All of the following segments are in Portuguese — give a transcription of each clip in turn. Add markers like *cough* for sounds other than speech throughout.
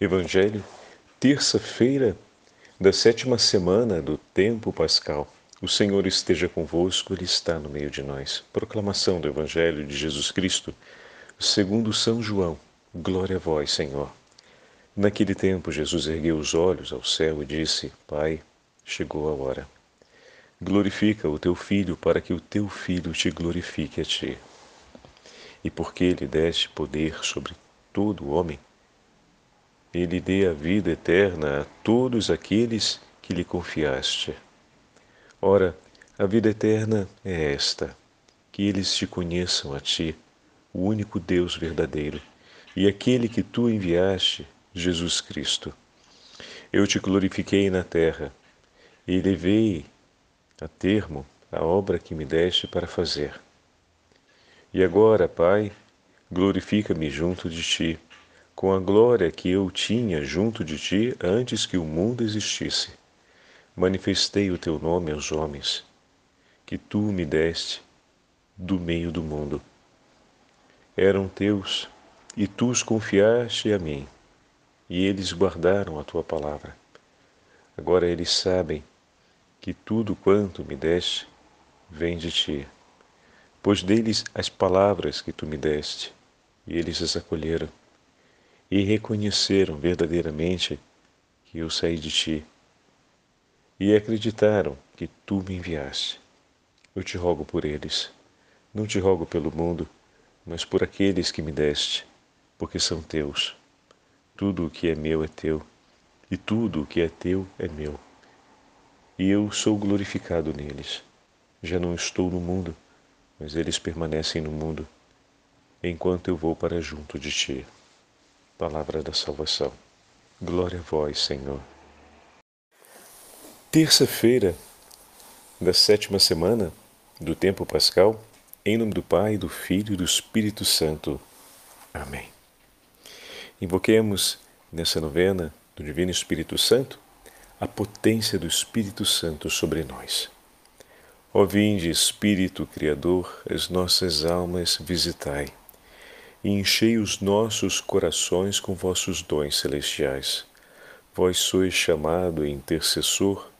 Evangelho, terça-feira da sétima semana do tempo pascal. O Senhor esteja convosco, Ele está no meio de nós. Proclamação do Evangelho de Jesus Cristo, segundo São João. Glória a vós, Senhor. Naquele tempo, Jesus ergueu os olhos ao céu e disse: Pai, chegou a hora. Glorifica o teu filho, para que o teu filho te glorifique a ti. E porque lhe deste poder sobre todo o homem, ele dê a vida eterna a todos aqueles que lhe confiaste. Ora, a vida eterna é esta: que eles te conheçam a ti, o único Deus verdadeiro, e aquele que tu enviaste, Jesus Cristo. Eu te glorifiquei na terra e levei a termo a obra que me deste para fazer. E agora, Pai, glorifica-me junto de ti com a glória que eu tinha junto de ti antes que o mundo existisse. Manifestei o teu nome aos homens, que tu me deste do meio do mundo. Eram teus, e tu os confiaste a mim, e eles guardaram a tua palavra. Agora eles sabem que tudo quanto me deste vem de ti, pois deles as palavras que tu me deste, e eles as acolheram e reconheceram verdadeiramente que eu saí de ti e acreditaram que tu me enviaste. Eu te rogo por eles, não te rogo pelo mundo, mas por aqueles que me deste, porque são teus. Tudo o que é meu é teu, e tudo o que é teu é meu. E eu sou glorificado neles. Já não estou no mundo, mas eles permanecem no mundo, enquanto eu vou para junto de ti. Palavra da salvação. Glória a vós, Senhor. Terça-feira da sétima semana do tempo pascal, em nome do Pai, do Filho e do Espírito Santo. Amém. Invoquemos nessa novena do Divino Espírito Santo a potência do Espírito Santo sobre nós. Ó vinde, Espírito Criador, as nossas almas visitai e enchei os nossos corações com vossos dons celestiais. Vós sois chamado intercessor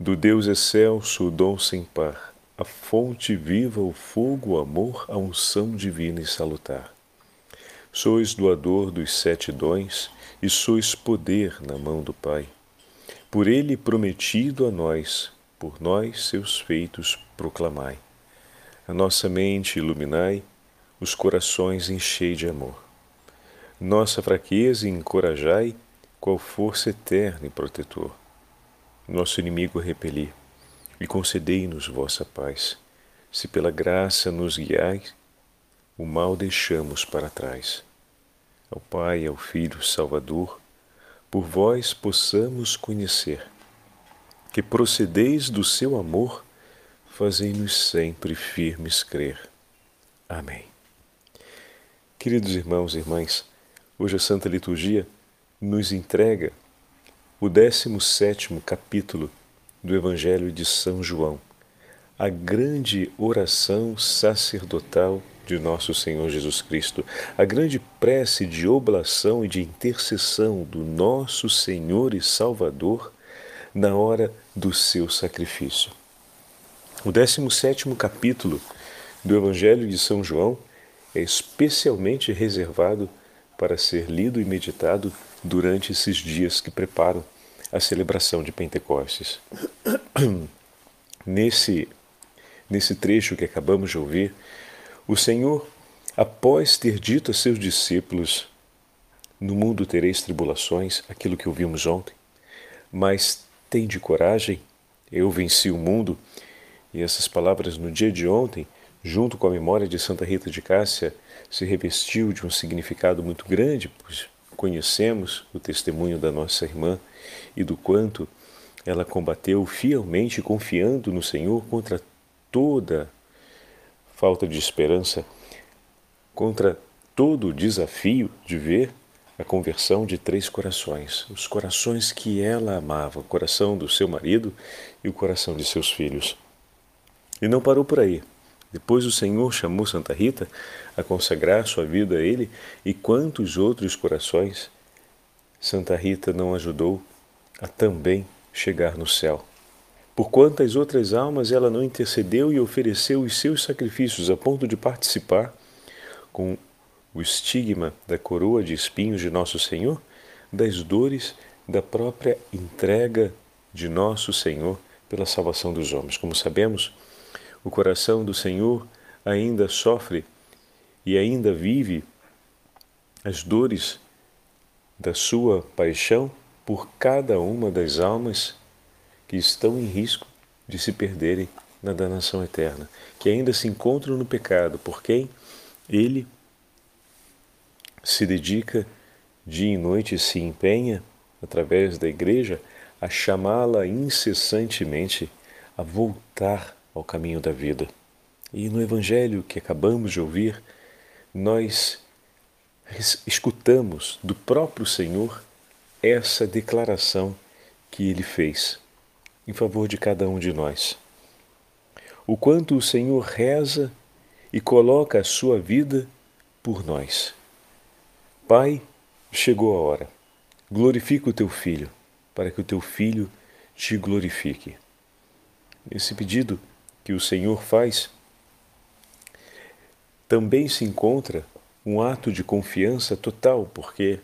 do Deus excelso, o dom sem par, a fonte viva, o fogo, o amor, a unção divina e salutar. Sois doador dos sete dons e sois poder na mão do Pai. Por ele prometido a nós, por nós seus feitos proclamai. A nossa mente iluminai os corações enchei de amor. Nossa fraqueza encorajai, qual força eterna e protetor. Nosso inimigo repeli, e concedei-nos vossa paz. Se pela graça nos guiais, o mal deixamos para trás. Ao Pai, ao Filho Salvador, por vós possamos conhecer, que procedeis do seu amor, fazei-nos sempre firmes crer. Amém. Queridos irmãos e irmãs, hoje a Santa Liturgia nos entrega o 17 capítulo do Evangelho de São João, a grande oração sacerdotal de nosso Senhor Jesus Cristo, a grande prece de oblação e de intercessão do nosso Senhor e Salvador na hora do seu sacrifício. O 17 capítulo do Evangelho de São João é especialmente reservado para ser lido e meditado durante esses dias que preparam a celebração de Pentecostes. *clears throat* Nesse, nesse trecho que acabamos de ouvir, o Senhor, após ter dito a seus discípulos: No mundo tereis tribulações, aquilo que ouvimos ontem, mas tende coragem, eu venci o mundo. E essas palavras no dia de ontem junto com a memória de Santa Rita de Cássia, se revestiu de um significado muito grande, pois conhecemos o testemunho da nossa irmã e do quanto ela combateu fielmente, confiando no Senhor contra toda falta de esperança, contra todo o desafio de ver a conversão de três corações, os corações que ela amava, o coração do seu marido e o coração de seus filhos. E não parou por aí. Depois o Senhor chamou Santa Rita a consagrar sua vida a Ele e quantos outros corações Santa Rita não ajudou a também chegar no céu. Por quantas outras almas ela não intercedeu e ofereceu os seus sacrifícios a ponto de participar com o estigma da coroa de espinhos de Nosso Senhor, das dores da própria entrega de Nosso Senhor pela salvação dos homens. Como sabemos, o coração do Senhor ainda sofre e ainda vive as dores da sua paixão por cada uma das almas que estão em risco de se perderem na danação eterna, que ainda se encontram no pecado, por quem ele se dedica dia e noite se empenha, através da igreja, a chamá-la incessantemente a voltar ao caminho da vida. E no Evangelho que acabamos de ouvir, nós escutamos do próprio Senhor essa declaração que ele fez em favor de cada um de nós. O quanto o Senhor reza e coloca a sua vida por nós. Pai, chegou a hora. Glorifica o teu filho, para que o teu filho te glorifique. Esse pedido que o Senhor faz também se encontra um ato de confiança total, porque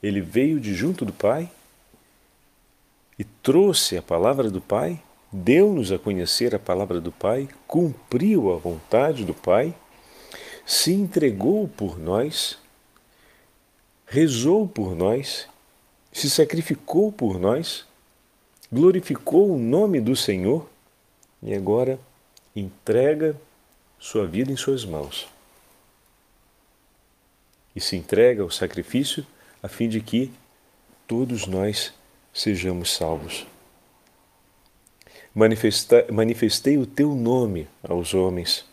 ele veio de junto do Pai e trouxe a palavra do Pai, deu-nos a conhecer a palavra do Pai, cumpriu a vontade do Pai, se entregou por nós, rezou por nós, se sacrificou por nós, glorificou o nome do Senhor e agora entrega sua vida em suas mãos e se entrega ao sacrifício a fim de que todos nós sejamos salvos. manifestei o teu nome aos homens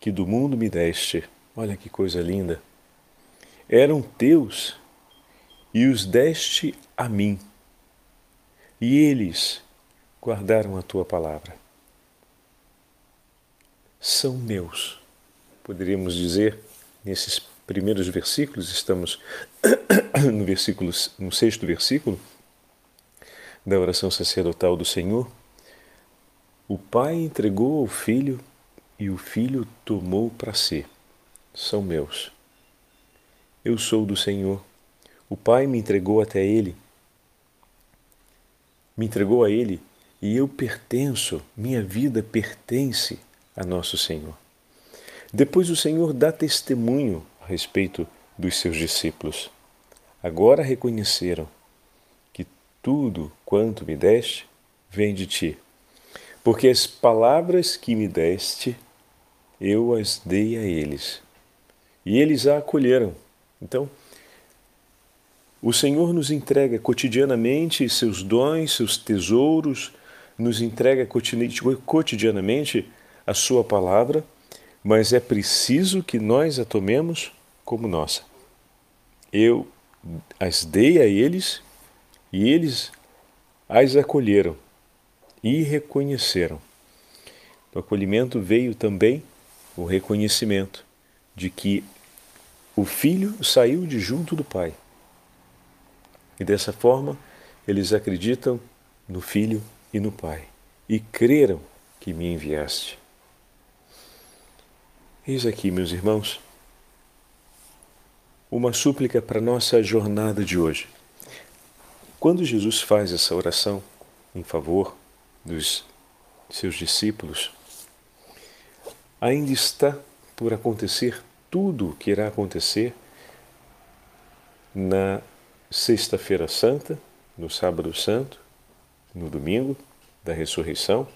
que do mundo me deste. Olha que coisa linda! Eram teus e os deste a mim, e eles guardaram a tua palavra. São meus, poderíamos dizer nesses primeiros versículos, estamos *coughs* no versículo, no sexto versículo da oração sacerdotal do Senhor. O Pai entregou ao Filho e o Filho tomou para si. São meus. Eu sou do Senhor. O Pai me entregou até Ele. Me entregou a Ele e eu pertenço, minha vida pertence a nosso Senhor. Depois o Senhor dá testemunho respeito dos seus discípulos. Agora reconheceram que tudo quanto me deste vem de ti, porque as palavras que me deste eu as dei a eles, e eles a acolheram. Então, o Senhor nos entrega cotidianamente seus dons, seus tesouros, nos entrega cotidianamente a Sua palavra, mas é preciso que nós a tomemos como nossa. Eu as dei a eles e eles as acolheram e reconheceram. No acolhimento veio também o reconhecimento de que o filho saiu de junto do pai. E dessa forma, eles acreditam no filho e no pai e creram que me enviaste. Eis aqui, meus irmãos, uma súplica para nossa jornada de hoje. Quando Jesus faz essa oração em favor dos seus discípulos, ainda está por acontecer tudo o que irá acontecer na Sexta-feira Santa, no Sábado Santo, no domingo da ressurreição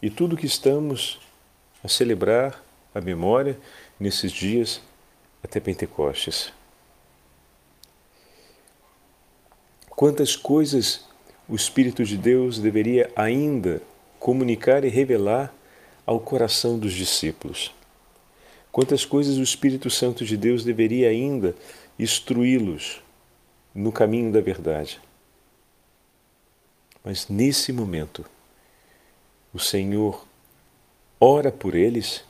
e tudo que estamos a celebrar a memória nesses dias até Pentecostes. Quantas coisas o Espírito de Deus deveria ainda comunicar e revelar ao coração dos discípulos. Quantas coisas o Espírito Santo de Deus deveria ainda instruí-los no caminho da verdade. Mas nesse momento, o Senhor ora por eles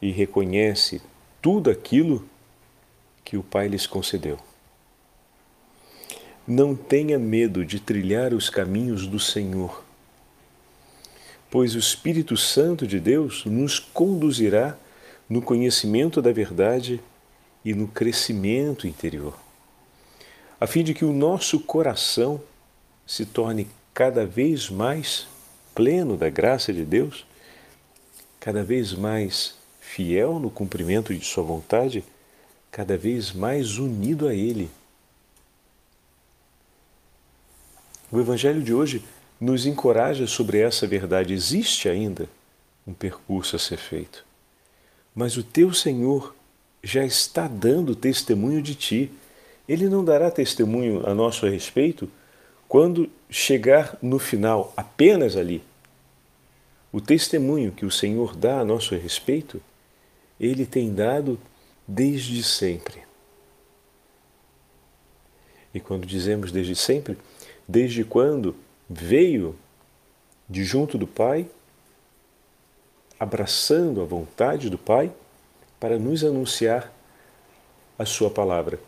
e reconhece tudo aquilo que o Pai lhes concedeu. não tenha medo de trilhar os caminhos do Senhor, pois o Espírito Santo de Deus nos conduzirá no conhecimento da verdade e no crescimento interior, a fim de que o nosso coração se torne cada vez mais pleno da graça de Deus, cada vez mais fiel no cumprimento de Sua vontade, cada vez mais unido a Ele O Evangelho de hoje nos encoraja sobre essa verdade. Existe ainda um percurso a ser feito, mas o teu Senhor já está dando testemunho de ti. Ele não dará testemunho a nosso respeito quando chegar no final, apenas ali. O testemunho que o Senhor dá a nosso respeito, ele tem dado desde sempre. E quando dizemos desde sempre, desde quando veio de junto do Pai, abraçando a vontade do Pai, para nos anunciar a Sua palavra.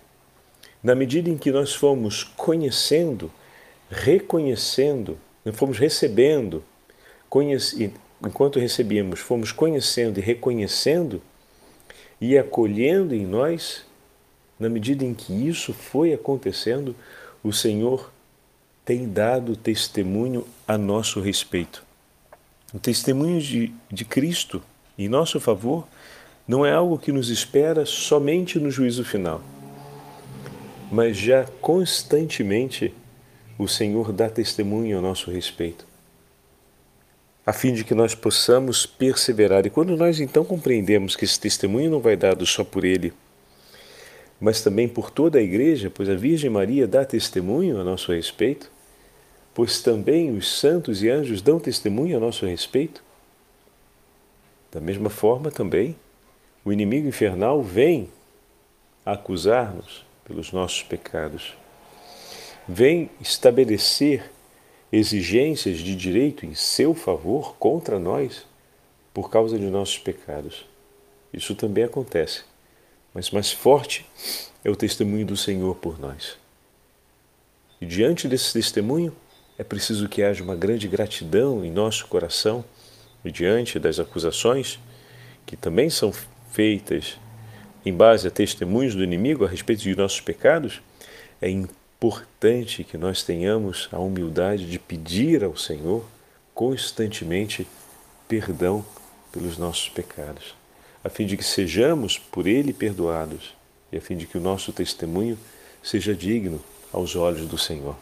Na medida em que nós fomos conhecendo, reconhecendo, fomos recebendo, enquanto recebíamos, fomos conhecendo e reconhecendo e acolhendo em nós, na medida em que isso foi acontecendo, o Senhor tem dado testemunho a nosso respeito. O testemunho de, de Cristo em nosso favor não é algo que nos espera somente no juízo final, mas já constantemente o Senhor dá testemunho a nosso respeito, a fim de que nós possamos perseverar. E quando nós então compreendemos que esse testemunho não vai dado só por Ele, mas também por toda a Igreja, pois a Virgem Maria dá testemunho a nosso respeito, pois também os santos e anjos dão testemunho a nosso respeito. Da mesma forma, também, o inimigo infernal vem acusar-nos pelos nossos pecados, vem estabelecer exigências de direito em seu favor contra nós por causa de nossos pecados. Isso também acontece mas mais forte é o testemunho do Senhor por nós. E diante desse testemunho, é preciso que haja uma grande gratidão em nosso coração e diante das acusações que também são feitas em base a testemunhos do inimigo a respeito de nossos pecados, é importante que nós tenhamos a humildade de pedir ao Senhor constantemente perdão pelos nossos pecados a fim de que sejamos por Ele perdoados e a fim de que o nosso testemunho seja digno aos olhos do Senhor.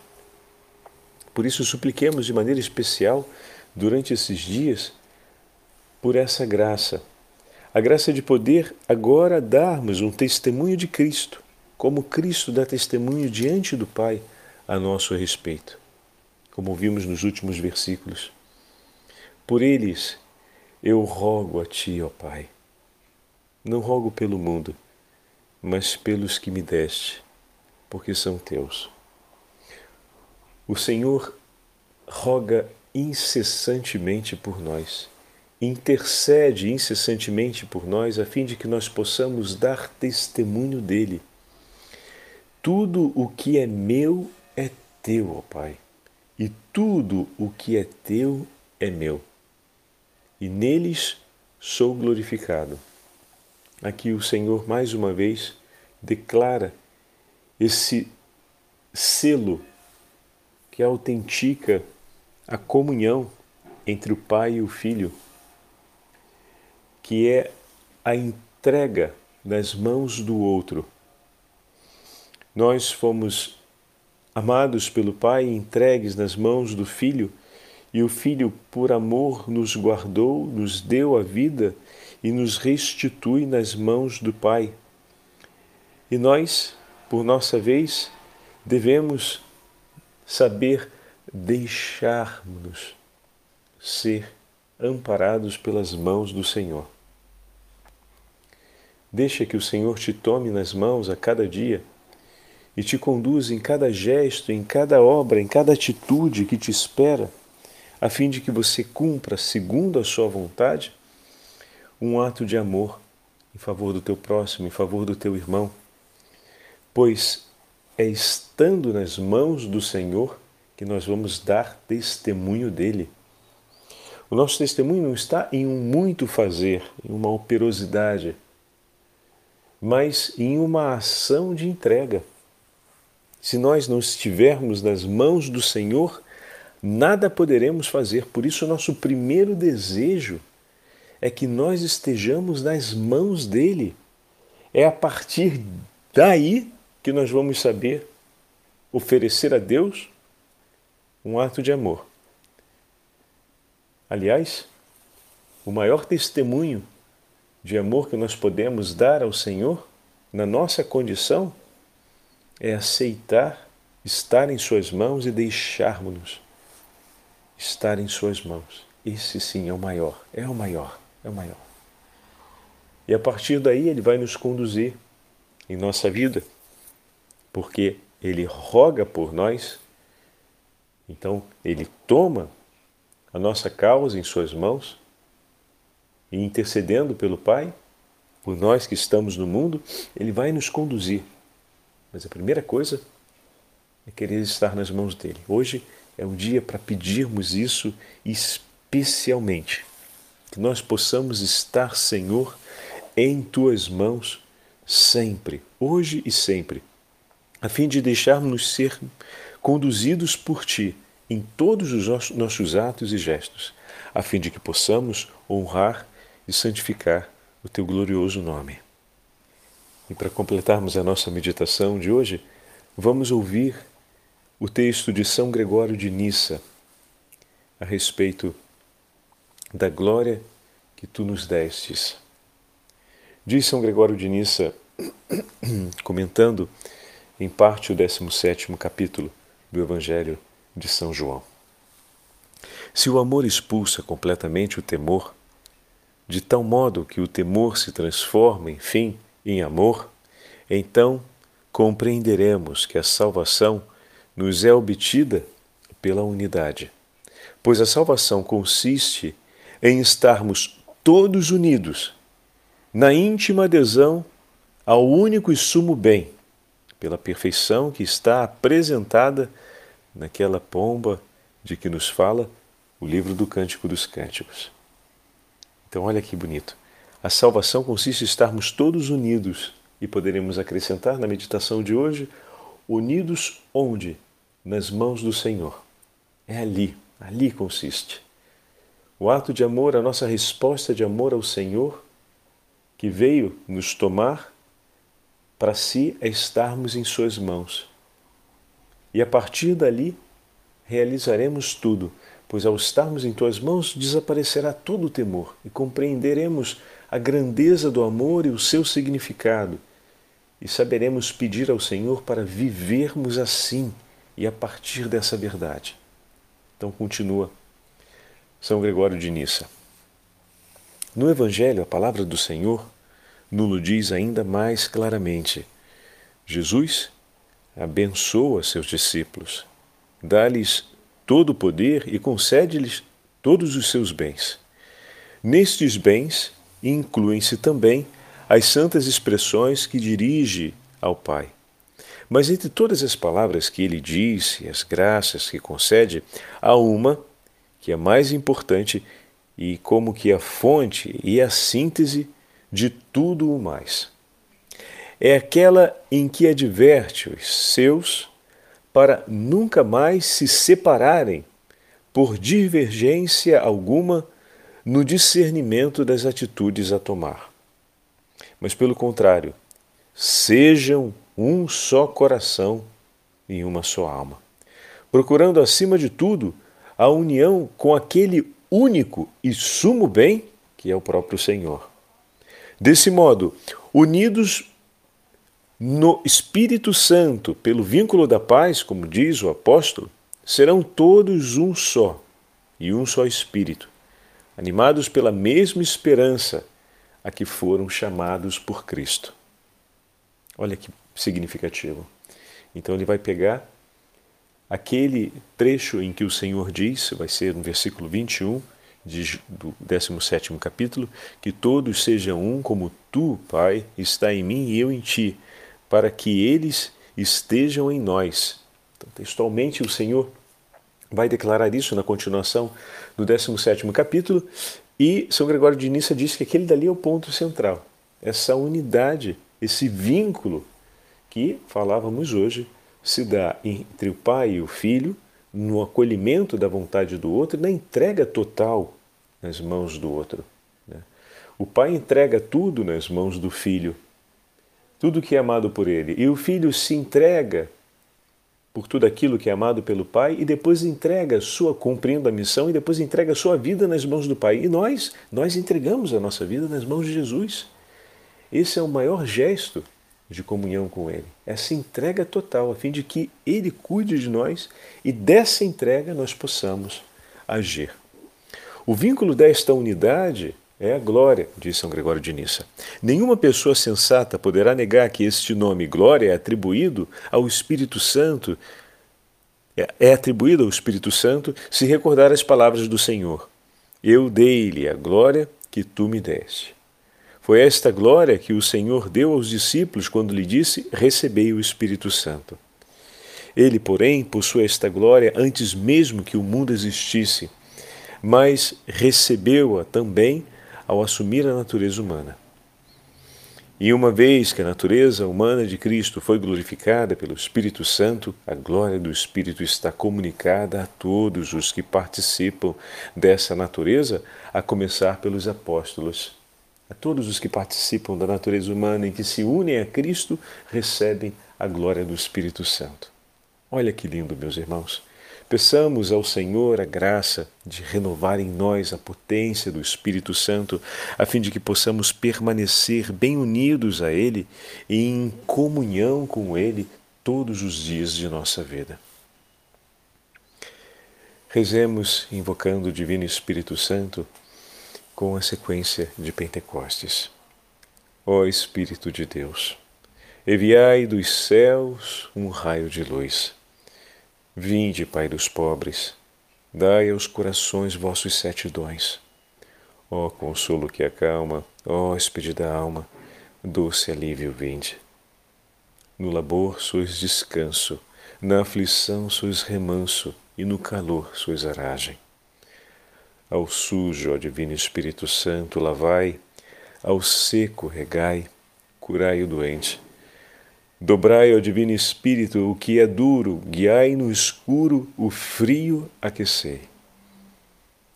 Por isso, supliquemos de maneira especial durante esses dias por essa graça, a graça de poder agora darmos um testemunho de Cristo, como Cristo dá testemunho diante do Pai a nosso respeito, como vimos nos últimos versículos. Por eles eu rogo a Ti, ó Pai não rogo pelo mundo, mas pelos que me deste, porque são teus. O Senhor roga incessantemente por nós, intercede incessantemente por nós, a fim de que nós possamos dar testemunho dele. Tudo o que é meu é teu, ó Pai, e tudo o que é teu é meu, e neles sou glorificado. Aqui o Senhor mais uma vez declara esse selo que autentica a comunhão entre o Pai e o Filho, que é a entrega nas mãos do outro. Nós fomos amados pelo Pai, entregues nas mãos do Filho, e o Filho, por amor, nos guardou, nos deu a vida e nos restitui nas mãos do Pai. E nós, por nossa vez, devemos saber deixar-nos ser amparados pelas mãos do Senhor. Deixa que o Senhor te tome nas mãos a cada dia e te conduza em cada gesto, em cada obra, em cada atitude que te espera, a fim de que você cumpra segundo a sua vontade um ato de amor em favor do teu próximo, em favor do teu irmão, pois é estando nas mãos do Senhor que nós vamos dar testemunho dele. O nosso testemunho não está em um muito fazer, em uma operosidade, mas em uma ação de entrega. Se nós não estivermos nas mãos do Senhor, nada poderemos fazer. Por isso, nosso primeiro desejo é que nós estejamos nas mãos dele. É a partir daí que nós vamos saber oferecer a Deus um ato de amor. Aliás, o maior testemunho de amor que nós podemos dar ao Senhor na nossa condição é aceitar estar em Suas mãos e deixarmos-nos estar em Suas mãos. Esse sim é o maior, é o maior, é o maior. E a partir daí Ele vai nos conduzir em nossa vida, porque Ele roga por nós, então Ele toma a nossa causa em Suas mãos e intercedendo pelo Pai, por nós que estamos no mundo, Ele vai nos conduzir. Mas a primeira coisa é querer estar nas mãos dele. Hoje é um dia para pedirmos isso especialmente. Que nós possamos estar, Senhor, em tuas mãos sempre, hoje e sempre, a fim de deixarmos ser conduzidos por ti em todos os nossos atos e gestos, a fim de que possamos honrar e santificar o teu glorioso nome. E para completarmos a nossa meditação de hoje, vamos ouvir o texto de São Gregório de Nissa a respeito da glória que tu nos destes. Diz São Gregório de Nissa, *coughs* comentando em parte o 17 capítulo do Evangelho de São João. Se o amor expulsa completamente o temor, de tal modo que o temor se transforma, enfim, em amor, então compreenderemos que a salvação nos é obtida pela unidade. Pois a salvação consiste em estarmos todos unidos na íntima adesão ao único e sumo bem, pela perfeição que está apresentada naquela pomba de que nos fala o livro do Cântico dos Cânticos. Então, olha que bonito. A salvação consiste em estarmos todos unidos e poderemos acrescentar na meditação de hoje: unidos onde? Nas mãos do Senhor. É ali, ali consiste. O ato de amor, a nossa resposta de amor ao Senhor, que veio nos tomar para si é estarmos em Suas mãos. E a partir dali realizaremos tudo pois ao estarmos em tuas mãos desaparecerá todo o temor e compreenderemos a grandeza do amor e o seu significado, e saberemos pedir ao Senhor para vivermos assim e a partir dessa verdade. Então continua São Gregório de Nissa. No Evangelho, a palavra do Senhor nulo diz ainda mais claramente. Jesus abençoa seus discípulos, dá-lhes todo o poder e concede-lhes todos os seus bens. Nestes bens incluem-se também as santas expressões que dirige ao Pai. Mas entre todas as palavras que ele diz e as graças que concede, há uma que é mais importante e como que a fonte e a síntese de tudo o mais. É aquela em que adverte os seus para nunca mais se separarem por divergência alguma no discernimento das atitudes a tomar. Mas, pelo contrário, sejam um só coração e uma só alma, procurando, acima de tudo, a união com aquele único e sumo bem que é o próprio Senhor. Desse modo, unidos no Espírito Santo, pelo vínculo da paz, como diz o apóstolo, serão todos um só e um só Espírito, animados pela mesma esperança a que foram chamados por Cristo. Olha que significativo. Então ele vai pegar aquele trecho em que o Senhor diz, vai ser no versículo 21 de, do 17 capítulo, que todos sejam um como tu, Pai, está em mim e eu em ti para que eles estejam em nós. Então, textualmente, o Senhor vai declarar isso na continuação do 17 capítulo, e São Gregório de Nissa diz que aquele dali é o ponto central, essa unidade, esse vínculo que falávamos hoje se dá entre o pai e o filho, no acolhimento da vontade do outro na entrega total nas mãos do outro. Né? O pai entrega tudo nas mãos do filho, tudo que é amado por ele, e o filho se entrega por tudo aquilo que é amado pelo pai e depois entrega sua cumprindo a missão e depois entrega sua vida nas mãos do pai. E nós, nós entregamos a nossa vida nas mãos de Jesus. Esse é o maior gesto de comunhão com Ele. Essa entrega total, a fim de que Ele cuide de nós e dessa entrega nós possamos agir. O vínculo desta unidade é a glória, diz São Gregório de Nissa. Nenhuma pessoa sensata poderá negar que este nome glória é atribuído ao Espírito Santo, é, é atribuído ao Espírito Santo se recordar as palavras do Senhor. Eu dei-lhe a glória que tu me deste. Foi esta glória que o Senhor deu aos discípulos quando lhe disse: Recebei o Espírito Santo. Ele, porém, possui esta glória antes mesmo que o mundo existisse, mas recebeu-a também ao assumir a natureza humana. E uma vez que a natureza humana de Cristo foi glorificada pelo Espírito Santo, a glória do Espírito está comunicada a todos os que participam dessa natureza, a começar pelos apóstolos a todos os que participam da natureza humana e que se unem a Cristo recebem a glória do Espírito Santo. Olha que lindo, meus irmãos. Peçamos ao Senhor a graça de renovar em nós a potência do Espírito Santo, a fim de que possamos permanecer bem unidos a Ele e em comunhão com Ele todos os dias de nossa vida. Rezemos invocando o Divino Espírito Santo com a sequência de Pentecostes. Ó Espírito de Deus, enviai dos céus um raio de luz. Vinde, Pai dos pobres, dai aos corações vossos sete dons. Ó consolo que acalma, ó hóspede da alma, doce alívio vinde. No labor sois descanso, na aflição sois remanso, e no calor sois aragem. Ao sujo, ó Divino Espírito Santo, lavai, ao seco, regai, curai o doente. Dobrai, ó Divino Espírito, o que é duro, guiai no escuro, o frio aquecei.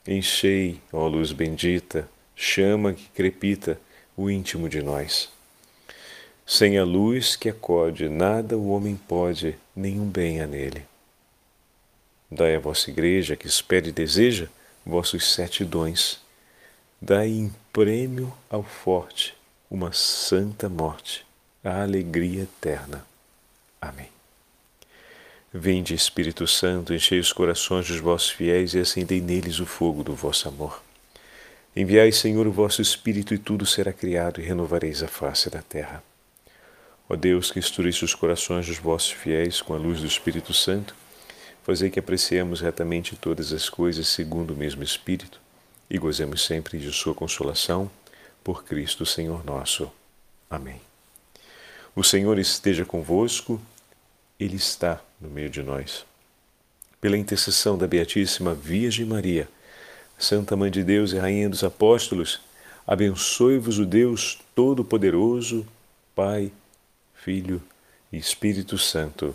Enchei, ó luz bendita, chama que crepita o íntimo de nós. Sem a luz que acode, nada o homem pode, nenhum bem há nele. Dai à vossa igreja que espere e deseja vossos sete dons. Dai em prêmio ao forte uma santa morte, a alegria eterna. Amém. Vinde, Espírito Santo, enchei os corações dos vossos fiéis e acendei neles o fogo do vosso amor. Enviai, Senhor, o vosso Espírito, e tudo será criado, e renovareis a face da terra. Ó Deus, que instruísse os corações dos vossos fiéis com a luz do Espírito Santo, Fazei que apreciemos retamente todas as coisas segundo o mesmo Espírito e gozemos sempre de Sua consolação, por Cristo Senhor nosso. Amém. O Senhor esteja convosco, Ele está no meio de nós. Pela intercessão da Beatíssima Virgem Maria, Santa Mãe de Deus e Rainha dos Apóstolos, abençoe-vos o Deus Todo-Poderoso, Pai, Filho e Espírito Santo.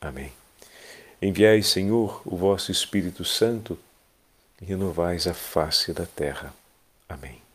Amém. Enviai, Senhor, o vosso Espírito Santo e renovais a face da terra. Amém.